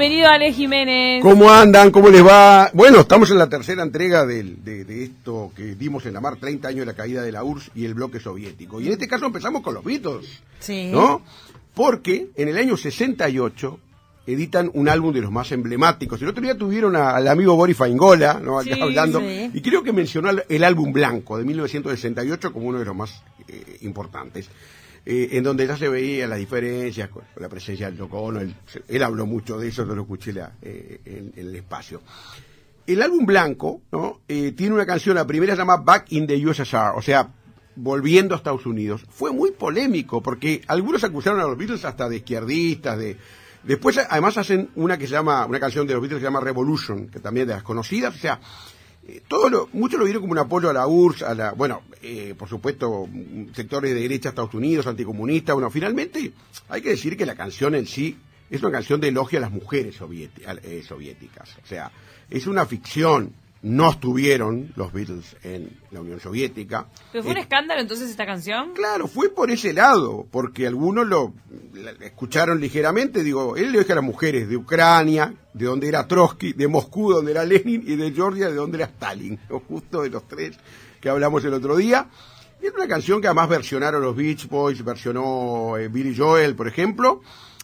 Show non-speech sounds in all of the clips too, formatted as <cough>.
Bienvenido Ale Jiménez. ¿Cómo andan? ¿Cómo les va? Bueno, estamos en la tercera entrega del- de, de esto que dimos en la mar, 30 años de la caída de la URSS y el bloque soviético. Y en este caso empezamos con los Beatles, Sí. ¿no? Porque en el año 68 editan un álbum de los más emblemáticos. El otro día tuvieron a- al amigo Boris Faingola, ¿no? Acá Sí, hablando. sí. Y creo que mencionó el, el álbum blanco de 1968 como uno de los más eh, importantes. Eh, en donde ya se veía las diferencias con la presencia del Yoko Ono. Él, habló mucho de eso, yo lo escuché eh, en, en el espacio. El álbum blanco ¿no? Eh, tiene una canción, la primera se llama Back in the USSR, o sea, volviendo a Estados Unidos. Fue muy polémico porque algunos acusaron a los Beatles hasta de izquierdistas, de... Después además hacen una que se llama, una canción de los Beatles que se llama Revolution, que también de las conocidas, o sea, eh, todo lo, muchos lo vieron como un apoyo a la URSS, a la, bueno, eh, por supuesto, sectores de derecha de Estados Unidos, anticomunistas. Bueno, finalmente hay que decir que la canción en sí es una canción de elogio a las mujeres eh, soviéticas. O sea, es una ficción. No estuvieron los Beatles en la Unión Soviética. ¿Pero fue un Eh, escándalo entonces esta canción? Claro, fue por ese lado, porque algunos lo la- escucharon ligeramente. Digo, él le dijo a las mujeres de Ucrania, de donde era Trotsky, de Moscú, donde era Lenin, y de Georgia, de donde era Stalin, ¿no? justo de los tres que hablamos el otro día. Y es una canción que además versionaron los Beach Boys, versionó eh, Billy Joel, por ejemplo,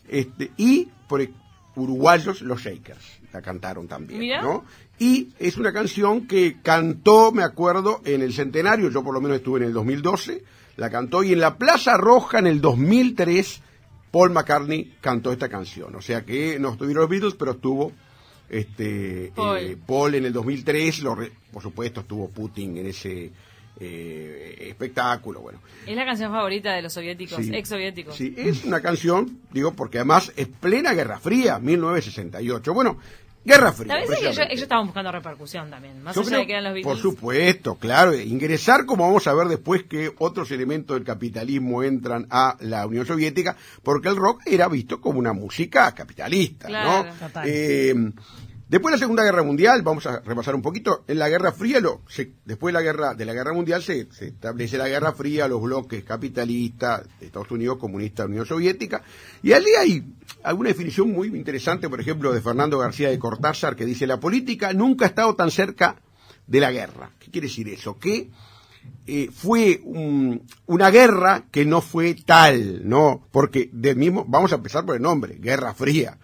este, y por e- uruguayos, los Shakers, la cantaron también, Mira. ¿no? Y es una canción que cantó, me acuerdo, en el centenario, yo por lo menos estuve en el 2012, la cantó, y en la Plaza Roja en el 2003, Paul McCartney cantó esta canción. O sea que no estuvieron los Beatles, pero estuvo este Paul. eh, Paul en el 2003, lo re- por supuesto estuvo Putin en ese eh, espectáculo, bueno. Es la canción favorita de los soviéticos, Sí. ex soviéticos. Sí, es una canción, digo, porque además es plena Guerra Fría, 1968. Bueno, Guerra Fría. Tal vez ellos, estaban buscando repercusión también, más Yo allá creo- de que eran los Beatles. Por supuesto, claro. Ingresar, como vamos a ver después, que otros elementos del capitalismo entran a la Unión Soviética, porque el rock era visto como una música capitalista, Claro. ¿no? Total. Eh, después de la Segunda Guerra Mundial, vamos a repasar un poquito, en la Guerra Fría, lo, después de la Guerra, de la Guerra Mundial se, se establece la Guerra Fría, los bloques capitalistas, Estados Unidos, comunista, Unión Soviética, y allí hay alguna definición muy interesante, por ejemplo, de Fernando García de Cortázar, que dice, la política nunca ha estado tan cerca de la guerra. ¿Qué quiere decir eso? Que eh, fue un- una guerra que no fue tal, ¿no? Porque del mismo, vamos a empezar por el nombre, Guerra Fría.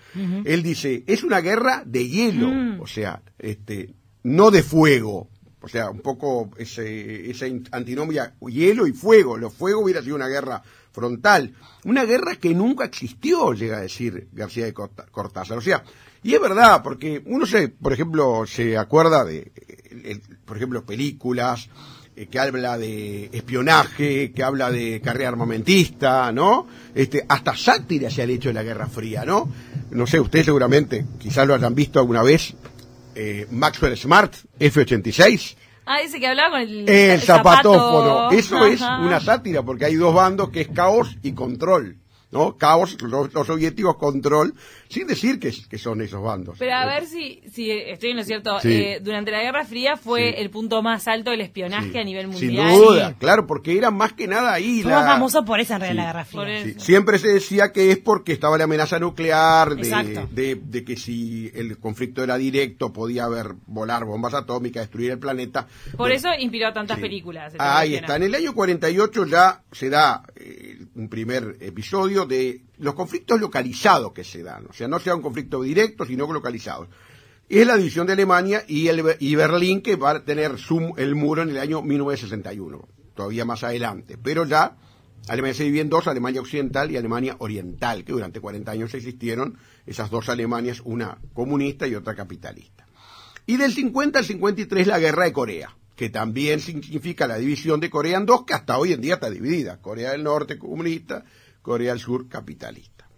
Él dice, es una guerra de hielo, o sea, este, no de fuego. O sea, un poco ese, esa in- antinomia, hielo y fuego. Lo fuego hubiera sido una guerra frontal. Una guerra que nunca existió, llega a decir García de Cortázar. O sea, y es verdad, porque uno se, por ejemplo, se acuerda de, eh, por ejemplo, películas eh, que habla de espionaje, que habla de carrera armamentista, ¿no? Este, hasta sátira se ha hecho de la Guerra Fría, ¿no? No sé, ustedes seguramente, quizás lo hayan visto alguna vez, eh, Maxwell Smart, F-86, Ah, dice que hablaba con el, el zapatófono. zapato. Eso es una sátira, porque hay dos bandos que es caos y control. ¿No? Caos, los, los soviéticos, control, sin decir que, que son esos bandos. Pero a ver si, si estoy en lo cierto. Sí. eh, durante la Guerra Fría fue Sí. el punto más alto del espionaje Sí. a nivel Sin mundial. duda, claro, porque era más que nada ahí. Fue la- más famoso por esa en realidad Sí. la Guerra Fría. Siempre se decía que es porque estaba la amenaza nuclear, de, de- de que si el conflicto era directo podía haber volar bombas atómicas, destruir el planeta. Por Bueno, eso inspiró a tantas Sí. películas. Ahí el está. En el año 48 ya se da eh, un primer episodio de los conflictos localizados que se dan. O sea, no sea un conflicto directo, sino localizados. Es la división de Alemania y, Berlín que va a tener su- el muro en el año 1961, todavía más adelante. Pero ya Alemania se divide en dos, Alemania Occidental y Alemania Oriental, que durante 40 años existieron esas dos Alemanias, una comunista y otra capitalista. Y del 50 al 53 la guerra de Corea. que también significa la división de Corea en dos, que hasta hoy en día está dividida. Corea del Norte comunista, Corea del Sur capitalista.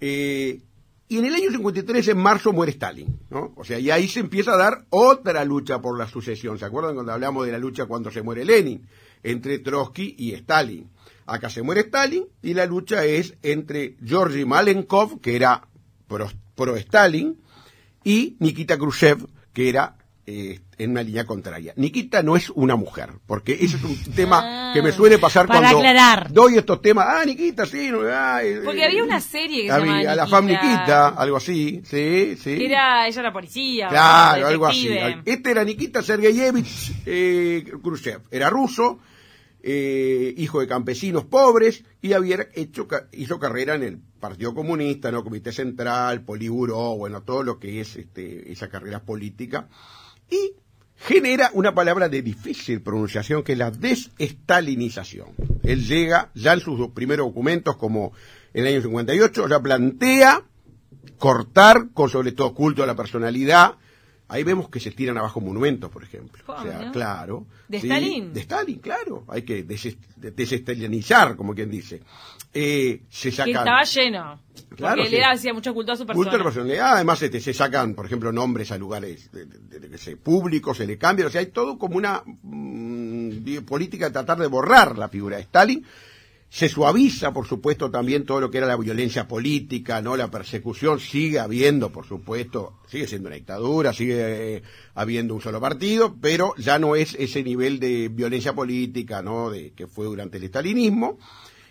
Eh, y en el año 53, en marzo, muere Stalin. O sea, y ahí se empieza a dar otra lucha por la sucesión. ¿Se acuerdan cuando hablamos de la lucha cuando se muere Lenin? Entre Trotsky y Stalin. Acá se muere Stalin y la lucha es entre Georgy Malenkov, que era pro- pro-Stalin, y Nikita Khrushchev, que era eh, en una línea contraria. Nikita no es una mujer, porque ese es un <laughs> tema que me suele pasar Para cuando aclarar. doy estos temas. Ah, Nikita, sí. no, ah, eh, Porque eh, había una serie que se había llamaba La fam Nikita. Nikita, algo así, sí, sí. Era, ella era policía. Claro, algo así. Este era Nikita Sergeyevich eh, Khrushchev. Era ruso, eh, hijo de campesinos pobres y había hecho hizo carrera en el Partido Comunista, no Comité Central, Poliburo, bueno, todo lo que es este, esa carrera política y genera una palabra de difícil pronunciación que es la desestalinización. Él llega ya en sus dos primeros documentos como en el año 58 ya plantea cortar con sobre todo culto a la personalidad. Ahí vemos que se tiran abajo monumentos, por ejemplo. O sea, ¿Cómo? claro. ¿De sí, Stalin? De Stalin, claro. Hay que deses- desestalinizar, como quien dice. Eh, se Que sacan... estaba lleno. Claro, porque sí. le hacía mucho culto a su persona. Culto a personalidad, además este, se sacan, por ejemplo, nombres a lugares de, de- de- que públicos, se le cambian, o sea, hay todo como una mm, política de tratar de borrar la figura de Stalin. Se suaviza, por supuesto, también todo lo que era la violencia política, ¿no? La persecución sigue habiendo, por supuesto, sigue siendo una dictadura, sigue eh, habiendo un solo partido, pero ya no es ese nivel de violencia política, ¿no? De, que fue durante el estalinismo.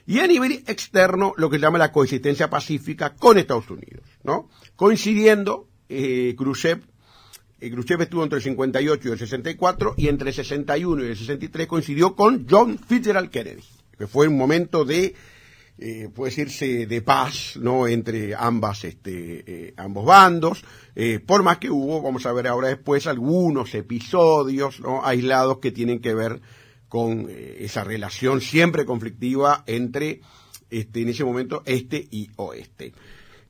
Y a nivel externo, lo que se llama la coexistencia pacífica con Estados Unidos, ¿no? Coincidiendo, eh, Khrushchev, eh, Khrushchev estuvo entre el 58 y el 64, y entre el 61 y el 63 coincidió con John Fitzgerald Kennedy, que fue un momento de, eh, puede decirse, de paz, ¿no? Entre ambas, este, eh, ambos bandos, eh, por más que hubo, vamos a ver ahora después, algunos episodios, ¿no? Aislados que tienen que ver con eh, esa relación siempre conflictiva entre, este, en ese momento, este y oeste.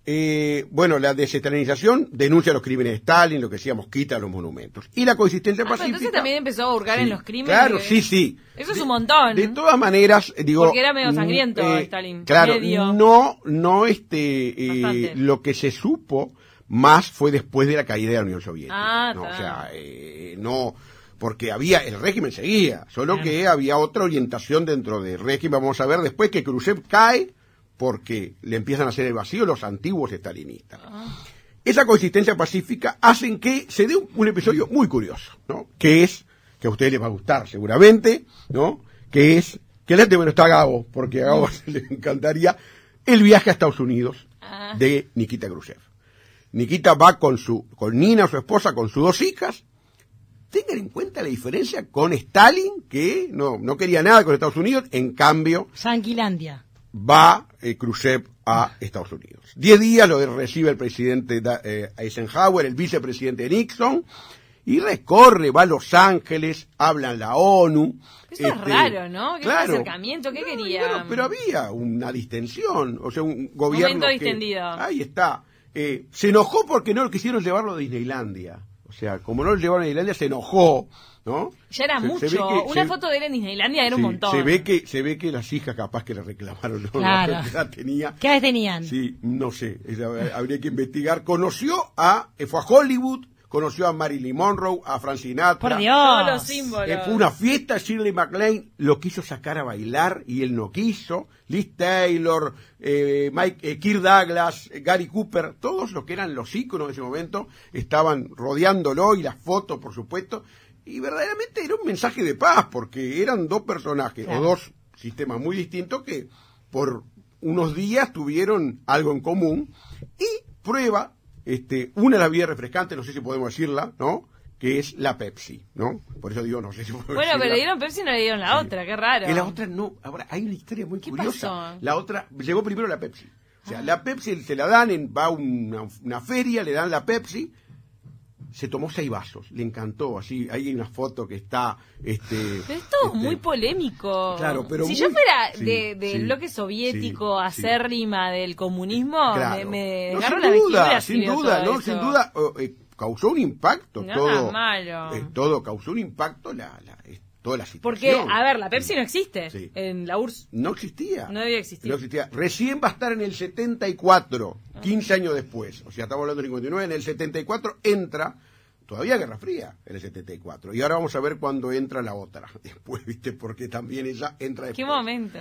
Eh, bueno, la desestalinización denuncia los crímenes de Stalin, lo que decíamos, quita los monumentos. Y la coexistencia Ah, pacífica. entonces también empezó a hurgar Sí, en los crímenes. Claro, sí, sí. Eso es De- un montón. De todas maneras, eh, digo. Porque era medio mm, sangriento, Stalin, Claro, medio. no, no, este, eh, lo que se supo más fue después de la caída de la Unión Soviética. Ah, no, o sea, no, porque había, el régimen seguía, solo que había otra orientación dentro del régimen. Vamos a ver después que Khrushchev cae porque le empiezan a hacer el vacío los antiguos estalinistas. Esa consistencia pacífica hacen que se dé un, un episodio muy curioso, ¿no? Que es, que a ustedes les va a gustar seguramente, ¿no? Que es, que le bueno está a Gabo, porque a Gabo <laughs> le encantaría, el viaje a Estados Unidos Ah. de Nikita Khrushchev. Nikita va con su, con Nina, su esposa, con sus dos hijas. Tengan en cuenta la diferencia con Stalin, que no, no quería nada con Estados Unidos, en cambio, Sanquilandia. va eh, Khrushchev a Estados Unidos. Diez días lo recibe el presidente eh, Eisenhower, el vicepresidente Nixon, y recorre, va a Los Ángeles, habla en la ONU. Eso es raro, ¿no? ¿Qué acercamiento? ¿Qué No, quería? pero había una distensión, o sea, un gobierno Momento que- distendido. ahí está. Eh, se enojó porque no quisieron llevarlo a Disneylandia. O sea, como no lo llevaron a Disneylandia, se enojó, ¿no? Ya era Se- mucho. ve que- Una se- foto de él en Disneylandia era un montón. Se ve que se ve que las hijas capaz que le reclamaron, ¿no? Claro. <laughs> La tenía. ¿Qué edad tenían? Sí, no sé, esa- habría que investigar. Conoció a, eh, fue a Hollywood, conoció a Marilyn Monroe, a Frank Sinatra. Por Dios. Todos los símbolos. Eh, fue una fiesta, Shirley MacLaine lo quiso sacar a bailar y él no quiso. Liz Taylor, eh, Mike, eh, Kirk Douglas, eh, Gary Cooper, todos los que eran los íconos de ese momento estaban rodeándolo y las fotos, por supuesto. Y verdaderamente era un mensaje de paz porque eran dos personajes Claro. o dos sistemas muy distintos que por unos días tuvieron algo en común y prueba este, una de las bebidas refrescantes, no sé si podemos decirla, ¿no? Que es la Pepsi, ¿no? Por eso digo, no sé si podemos Bueno, pero le dieron Pepsi y no le dieron la otra, qué raro. Y la otra no. Ahora, hay una historia muy ¿Qué curiosa. pasó? La otra, llegó primero la Pepsi. O Ah. sea, la Pepsi se la dan, en, va a una, una feria, le dan la Pepsi, se tomó seis vasos, le encantó, así, hay una foto que está, este... Pero es todo este, muy polémico. Claro, pero si muy- yo fuera sí, de, del sí, bloque soviético sí, acérrima del comunismo, Claro. me, me No, sin la duda, sin duda, no, sin duda. eh, causó un impacto No, todo. malo. eh, todo causó un impacto la, la- eh, toda la Porque, situación. a ver, la Pepsi no existe Sí. en la URSS. No existía. No debía existir. No existía. Recién va a estar en el 74, 15 años después. O sea, estamos hablando del 59. En el 74 entra, todavía Guerra Fría, en el 74. Y ahora vamos a ver cuándo entra la otra. <laughs> Después, ¿viste? Porque también ella entra después. ¿Qué momento?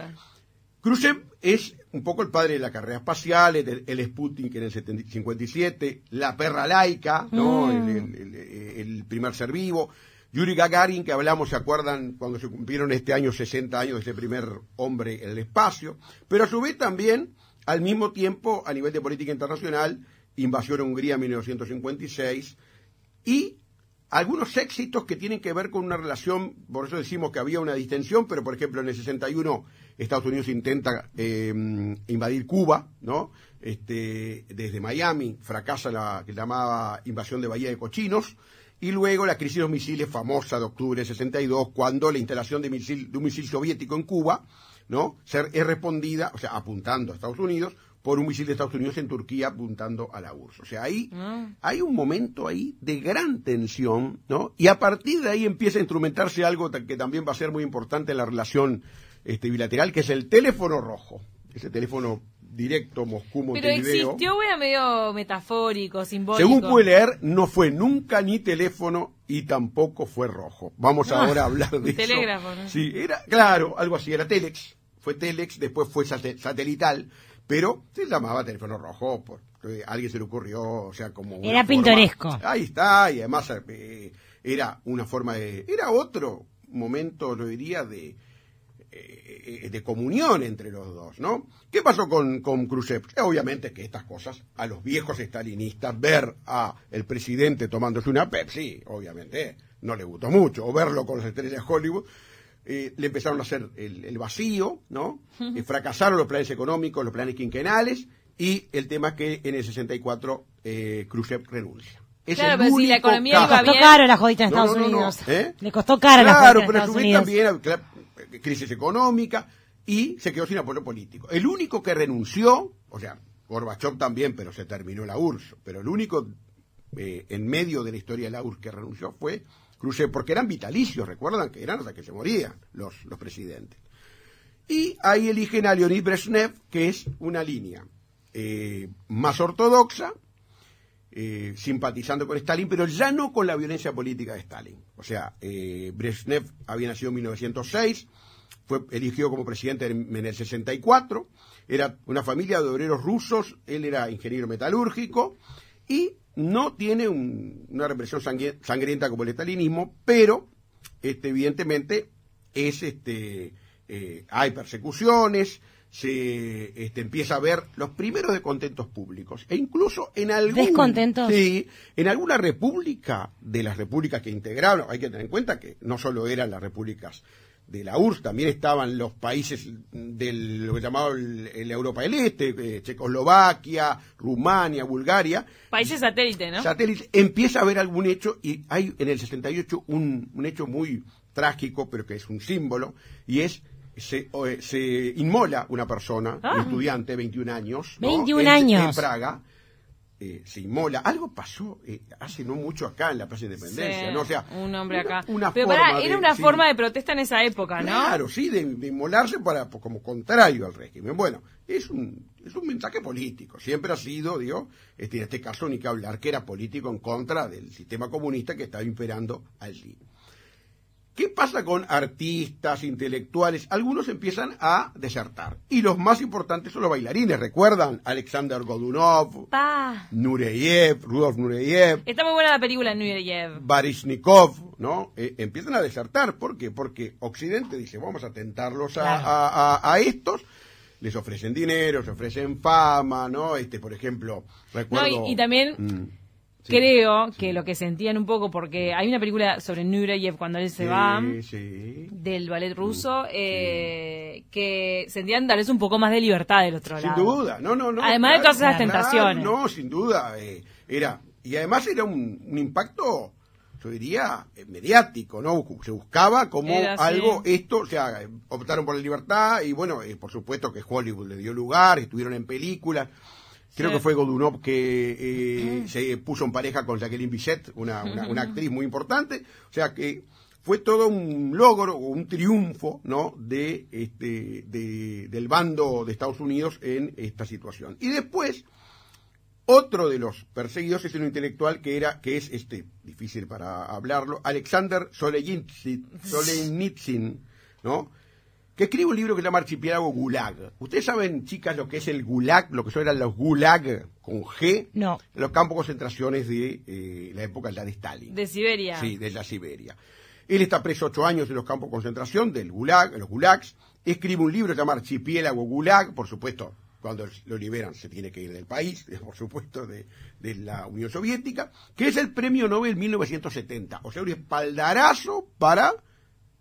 Khrushchev es un poco el padre de la carrera espacial, el, el Sputnik en el 70 57, la perra laica, ¿no? Mm. El- el primer ser vivo. Yuri Gagarin, que hablamos, ¿se acuerdan? Cuando se cumplieron este año 60 años de ese primer hombre en el espacio. Pero a su vez también, al mismo tiempo, a nivel de política internacional, invasión a Hungría en 1956 y algunos éxitos que tienen que ver con una relación, por eso decimos que había una distensión, pero por ejemplo en el 61 Estados Unidos intenta eh, invadir Cuba, ¿no? Este, desde Miami fracasa la que llamaba invasión de Bahía de Cochinos, y luego la crisis de los misiles famosa de octubre del 62, cuando la instalación de, misil, de un misil soviético en Cuba, ¿no? Ser, es respondida, o sea, apuntando a Estados Unidos, por un misil de Estados Unidos en Turquía apuntando a la URSS. O sea, ahí Ah. hay un momento ahí de gran tensión, ¿no? Y a partir de ahí empieza a instrumentarse algo que también va a ser muy importante en la relación este, bilateral, que es el teléfono rojo. Ese teléfono directo Pero Moscú-Montevideo. existió, o era medio metafórico, simbólico. Según pude leer, no fue nunca ni teléfono y tampoco fue rojo. Vamos Ah, ahora a hablar de eso. telégrafo, ¿no? Sí, era, claro, algo así, era Telex. Fue Telex, después fue sate- satelital, pero se llamaba teléfono rojo porque a alguien se le ocurrió, o sea, como... una Era forma- pintoresco. Ahí está, y además eh, era una forma de... Era otro momento, lo diría, de de comunión entre los dos, ¿no? ¿Qué pasó con, con Khrushchev? Eh, Obviamente que estas cosas, a los viejos estalinistas, ver a el presidente tomándose una Pepsi, obviamente, no le gustó mucho, o verlo con las estrellas de Hollywood, eh, le empezaron a hacer el, el vacío, ¿no? Eh, fracasaron los planes económicos, los planes quinquenales, y el tema es que en el 64 eh, Khrushchev renuncia. Es Claro, pero si la economía caso- iba Costó caro la jodita en No, Estados no, no, no. Unidos. ¿Eh? Le costó cara la Claro, jodita en pero Estados también crisis económica y se quedó sin apoyo político. El único que renunció, o sea, Gorbachev también, pero se terminó la URSS, pero el único eh, en medio de la historia de la URSS que renunció fue Khrushchev, porque eran vitalicios, recuerdan que eran hasta que se morían los, los presidentes. Y ahí eligen a Leonid Brezhnev, que es una línea eh, más ortodoxa, eh, simpatizando con Stalin, pero ya no con la violencia política de Stalin. O sea, eh, Brezhnev había nacido en 1906, fue elegido como presidente en, en el 64, era una familia de obreros rusos, él era ingeniero metalúrgico y no tiene un- una represión sangri- sangrienta como el estalinismo, pero este, evidentemente es este eh, hay persecuciones se este, empieza a ver los primeros descontentos públicos e incluso en algún ¿Descontentos? sí en alguna república de las repúblicas que integraron hay que tener en cuenta que no solo eran las repúblicas de la URSS también estaban los países de lo que llamaba el, el Europa del Este eh, Checoslovaquia Rumania Bulgaria Países satélite, ¿no? satélite, empieza a haber algún hecho y hay en el 68 un, un hecho muy trágico, pero que es un símbolo, y es se, eh, se inmola una persona, Ah. un estudiante, 21 años, ¿no? 21 en, años. en Praga, eh, se inmola. Algo pasó eh, hace no mucho acá en la Plaza de Independencia, Sí, ¿no? O sea, un hombre una- acá. Una Pero forma pará, de- era una sí. forma de protesta en esa época, ¿no? Claro, sí, de, de inmolarse para, como contrario al régimen. Bueno, es un, es un mensaje político. Siempre ha sido, digo, este, en este caso ni que hablar, que era político en contra del sistema comunista que estaba imperando allí. ¿Qué pasa con artistas, intelectuales? Algunos empiezan a desertar. Y los más importantes son los bailarines. ¿Recuerdan? Alexander Godunov, Pa. Nureyev, Rudolf Nureyev, Está muy buena la película Nureyev. Baryshnikov, ¿no? Eh, empiezan a desertar. ¿Por qué? Porque Occidente dice, vamos a tentarlos a, Claro. a- a- a estos. Les ofrecen dinero, les ofrecen fama, ¿no? Este, por ejemplo, recuerdo... No, y- y también Mm, sí. Creo que lo que sentían un poco, porque hay una película sobre Nureyev cuando él se Sí, va del ballet ruso, eh, que sentían tal vez un poco más de libertad del otro Sin lado. duda, no, no, no. Además de todas esas tentaciones. No, sin duda. eh, era Y además era un, un impacto, yo diría, eh, mediático, ¿no? Se buscaba como Era algo, esto, o sea, optaron por la libertad y bueno, eh, por supuesto que Hollywood le dio lugar, estuvieron en películas. Creo Sí. que fue Godunov que eh, se puso en pareja con Jacqueline Bisset, una, una, una actriz muy importante. O sea que fue todo un logro, un triunfo, ¿no? De este, de- del bando de Estados Unidos en esta situación. Y después, otro de los perseguidos es un intelectual que era, que es este, difícil para hablarlo, Alexander Solzhenitsyn, Solzhenitsyn, ¿no? Que escribe un libro que se llama Archipiélago Gulag. Ustedes saben, chicas, lo que es el Gulag, lo que son eran los Gulag con G, No. los campos de concentraciones de eh, la época ya de Stalin. De Siberia. Sí, de la Siberia. Él está preso ocho años en los campos de concentración del Gulag, los Gulags. Escribe un libro llamado Archipiélago Gulag, por supuesto, cuando lo liberan se tiene que ir del país, <laughs> por supuesto, de, de la Unión Soviética, que es el premio Nobel 1970. O sea, un espaldarazo para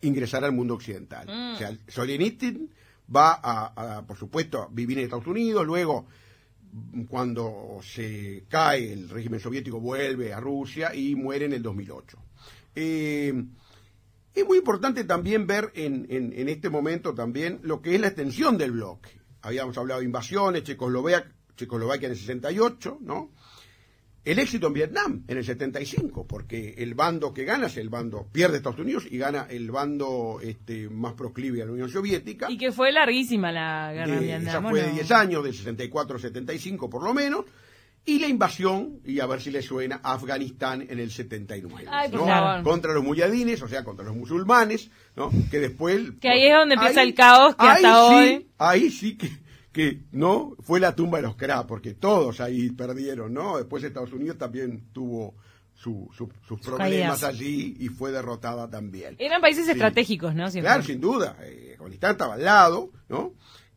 ingresar al mundo occidental. O sea, Solzhenitsyn va a, a, por supuesto, a vivir en Estados Unidos, luego cuando se cae el régimen soviético vuelve a Rusia y muere en el 2008. Eh, es muy importante también ver en, en- en este momento también lo que es la extensión del bloque. Habíamos hablado de invasiones, Checoslovaquia, Checoslovaquia en el 68, ¿no? El éxito en Vietnam en el 75, porque el bando que gana es el bando, pierde Estados Unidos y gana el bando este, más proclive a la Unión Soviética. Y que fue larguísima la guerra De- esa Vietnam. ¿o fue de no? 10 años, del 64 al 75 por lo menos, y la invasión, y a ver si le suena, a Afganistán en el 79, Ay, favor. contra los muyadines, o sea, contra los musulmanes, ¿no? que después... Que ahí es donde empieza el caos que ahí hasta sí, hoy- Ahí sí que, que, ¿no? Fue la tumba de los CRA, porque todos ahí perdieron, ¿no? Después Estados Unidos también tuvo su- su- sus problemas caídas. allí y fue derrotada también. Eran países Sí. estratégicos, ¿no? Siempre. Claro, sin duda. Eh, Afganistán estaba al lado, ¿no?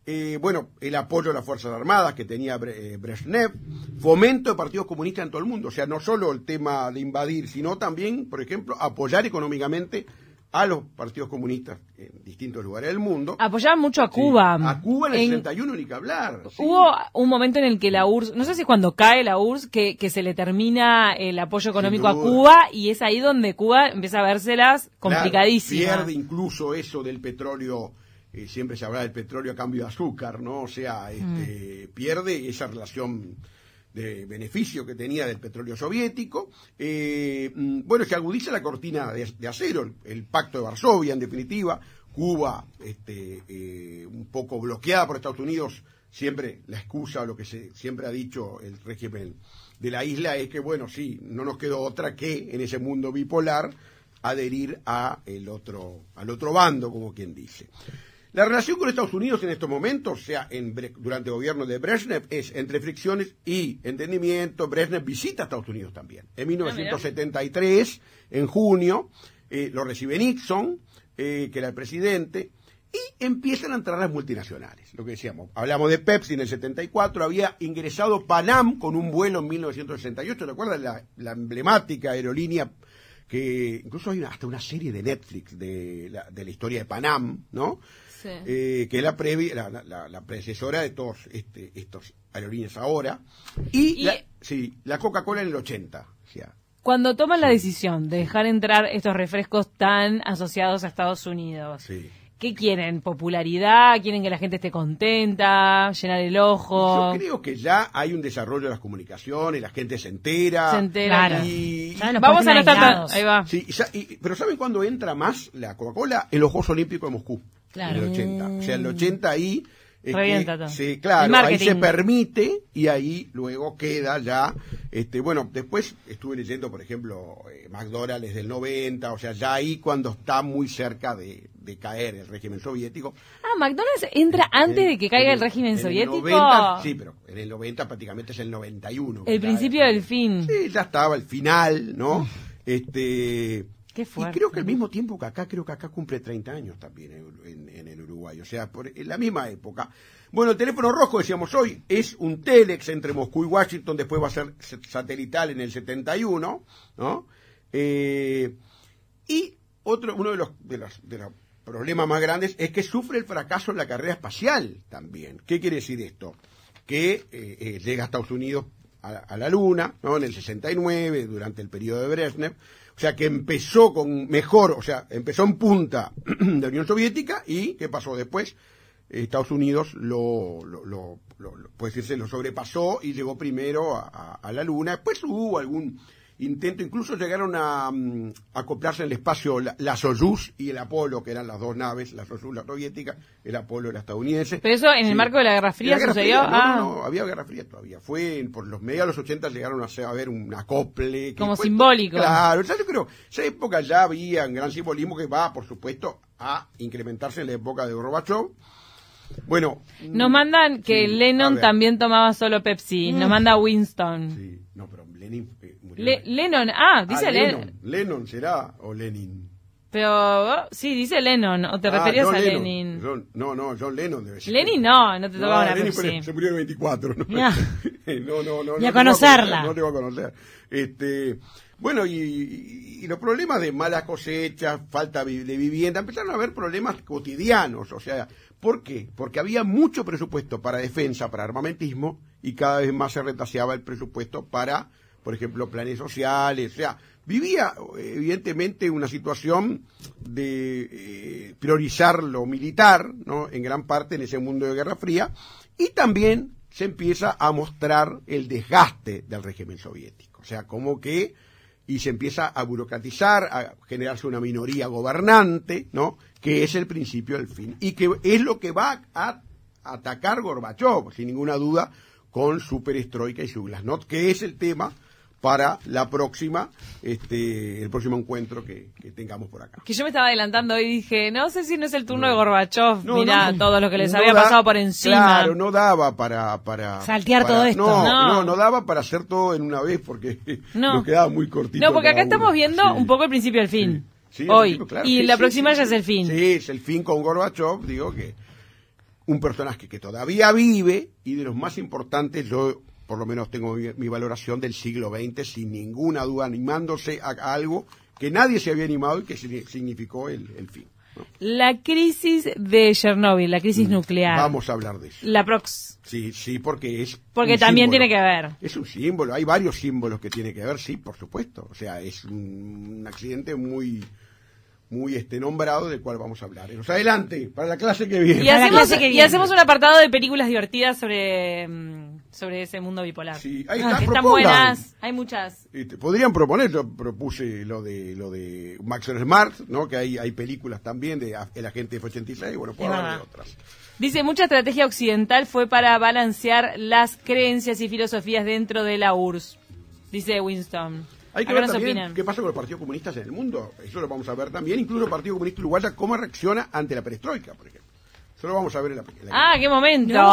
Eh, bueno, el apoyo a las Fuerzas Armadas que tenía Bre- eh, Brezhnev, fomento de partidos comunistas en todo el mundo. O sea, no solo el tema de invadir, sino también, por ejemplo, apoyar económicamente a los partidos comunistas en distintos lugares del mundo. Apoyaban mucho a Sí. Cuba. A Cuba en el En- 61 ni que hablar. sí. Hubo un momento en el que la URSS, no sé si cuando cae la URSS, que, que se le termina el apoyo económico a. Cuba y es ahí donde Cuba empieza a vérselas Claro, complicadísimas. pierde incluso eso del petróleo, eh, siempre se habla del petróleo a cambio de azúcar, ¿no? O sea, este, pierde esa relación de beneficio que tenía del petróleo soviético. Eh, mm, bueno, se agudiza la cortina de, acero, el, el pacto de Varsovia, en definitiva. Cuba, este, eh, un poco bloqueada por Estados Unidos, siempre la excusa, o lo que se, siempre ha dicho el régimen de la isla es que, bueno, sí, no nos quedó otra que en ese mundo bipolar adherir a el otro, al otro bando, como quien dice. La relación con Estados Unidos en estos momentos, o sea, en durante el gobierno de Brezhnev, es entre fricciones y entendimiento. Brezhnev visita a Estados Unidos también. En 1973, en junio, eh, lo recibe Nixon, eh, que era el presidente, y empiezan a entrar las multinacionales. Lo que decíamos, hablamos de Pepsi en el 74, había ingresado Panam con un vuelo en 1968, ¿recuerdan la, la emblemática aerolínea que incluso hay una- hasta una serie de Netflix de la, de la historia de Panam, ¿no? Sí. Eh, que es la, previ- la, la- predecesora de todos este, estos aerolíneas ahora. Y, Y- la, sí, la Coca-Cola en el 80. o sea, Cuando toman la decisión de dejar entrar estos refrescos tan asociados a Estados Unidos, sí. ¿qué quieren? ¿Popularidad? ¿Quieren que la gente esté contenta? ¿Llenar el ojo? Yo creo que ya hay un desarrollo de las comunicaciones, la gente se entera. Se entera. Claro. Y, Vamos a no estar tan-. Ahí va. Sí, y sa- y- pero ¿saben cuándo entra más la Coca-Cola? En los Juegos Olímpicos de Moscú. Claro. En el 80. O sea, en el 80 ahí... es que-. Sí, claro, ahí se permite y ahí luego queda ya... este Bueno, después estuve leyendo, por ejemplo, eh, McDonald's del 90, o sea, ya ahí cuando está muy cerca de, de caer el régimen soviético. Ah, McDonald's entra antes En- de que caiga en el régimen en el soviético. 90, sí, pero en el 90 prácticamente es el 91. El principio del fin. Sí, ya estaba el final, ¿no? Este. Qué Y creo que al mismo tiempo que acá, creo que acá cumple 30 años también en, el Uruguay, o sea, por, en la misma época. Bueno, el teléfono rojo, decíamos hoy, es un Telex entre Moscú y Washington, después va a ser satelital en el 71, ¿no? Eh, y otro, uno de los, de los, de los problemas más grandes es que sufre el fracaso en la carrera espacial también. ¿Qué quiere decir esto? Que eh, eh, llega a Estados Unidos a, a la Luna, ¿no? En el 69, durante el periodo de Brezhnev. O sea, que empezó con mejor, o sea, empezó en punta <clears throat> de la Unión Soviética y ¿qué pasó después? Estados Unidos lo, lo, lo- lo- puede decirse, lo sobrepasó y llegó primero a- a la Luna. Después hubo algún intento, incluso llegaron a mm, acoplarse en el espacio la, la Soyuz y el Apolo, que eran las dos naves, la Soyuz la soviética, el Apolo la estadounidense. Pero eso en el marco de la Guerra Fría En la Guerra sucedió. Fría, no, ah, no, no, había Guerra Fría todavía. Fue por los medios de los 80 llegaron a, hacer- a ver un acople. que Como fue- simbólico. Claro, ya yo creo, esa época ya había un gran simbolismo que va, por supuesto, a incrementarse en la época de Gorbachev. Bueno. Nos mandan que sí, Lennon también tomaba solo Pepsi. Nos manda Winston. Sí, no, pero Lenin eh, murió. Le- Lennon, ah, dice Ah, Lennon. Lennon. Lennon será o Lenin. Pero sí, dice Lennon. ¿O te Ah, referías John a Lennon. Lenin? John- no, no, John Lennon debe ser. Lenin no, no te tocaba una Lenin Pepsi. fue- se murió en el 24. No, Ya. <laughs> no, no, no. Ni a no conocerla. conocer, No te va a conocer. Este, bueno, y, y- y los problemas de malas cosechas, falta de vivienda, empezaron a haber problemas cotidianos. O sea, ¿por qué? Porque había mucho presupuesto para defensa, para armamentismo, y cada vez más se retaseaba el presupuesto para, por ejemplo, planes sociales. O sea, vivía evidentemente una situación de eh, priorizar lo militar, ¿no? En gran parte en ese mundo de Guerra Fría, y también se empieza a mostrar el desgaste del régimen soviético. O sea, como que, y se empieza a burocratizar, a generarse una minoría gobernante, ¿no? Que es el principio del fin. Y que es lo que va a atacar Gorbachev, sin ninguna duda, con su perestroika y su glasnost, que es el tema para la próxima, este, el próximo encuentro que, que tengamos por acá. Que yo me estaba adelantando y dije, no sé si no es el turno de Gorbachev. No, Mirá, no, todo lo que les había da- pasado por encima. Claro, no daba para... para Saltear para- todo esto. No, No. no, daba para hacer todo en una vez porque <laughs> No. nos quedaba muy cortito. No, porque acá uno. estamos viendo Sí. un poco el principio del fin. Sí, el Hoy. principio, claro, y sí, la próxima ya es el fin. Sí, es el fin con Gorbachev, digo que un personaje que todavía vive y de los más importantes, yo por lo menos tengo mi, mi valoración del siglo XX sin ninguna duda, animándose a, a algo que nadie se había animado y que signi- significó el, el fin. ¿no? La crisis de Chernóbil, la crisis nuclear. Mm. Vamos a hablar de eso. La prox. Sí, sí, porque es. Porque un también símbolo. tiene que ver. Es un símbolo, hay varios símbolos que tiene que ver, sí, por supuesto. O sea, es un, un accidente muy muy este nombrado del cual vamos a hablar. Nos adelante, para la clase que viene. Y hacemos, y un apartado de películas divertidas sobre, mm, sobre ese mundo bipolar. Sí, ahí Ah, está, están buenas, hay muchas. Este, podrían proponer, yo propuse lo de lo de Maxwell Smart, ¿no? Que hay, hay películas también de El Agente F-86, bueno, puedo hablar de otras. Dice, mucha estrategia occidental fue para balancear las creencias y filosofías dentro de la URSS. Dice Winston. Hay que Acá ver también opinan. qué pasa con los partidos comunistas en el mundo. Eso lo vamos a ver también. Incluso el Partido Comunista Uruguaya, cómo reacciona ante la perestroika, por ejemplo. Eso lo vamos a ver en la, en la Ah, qué momento. No.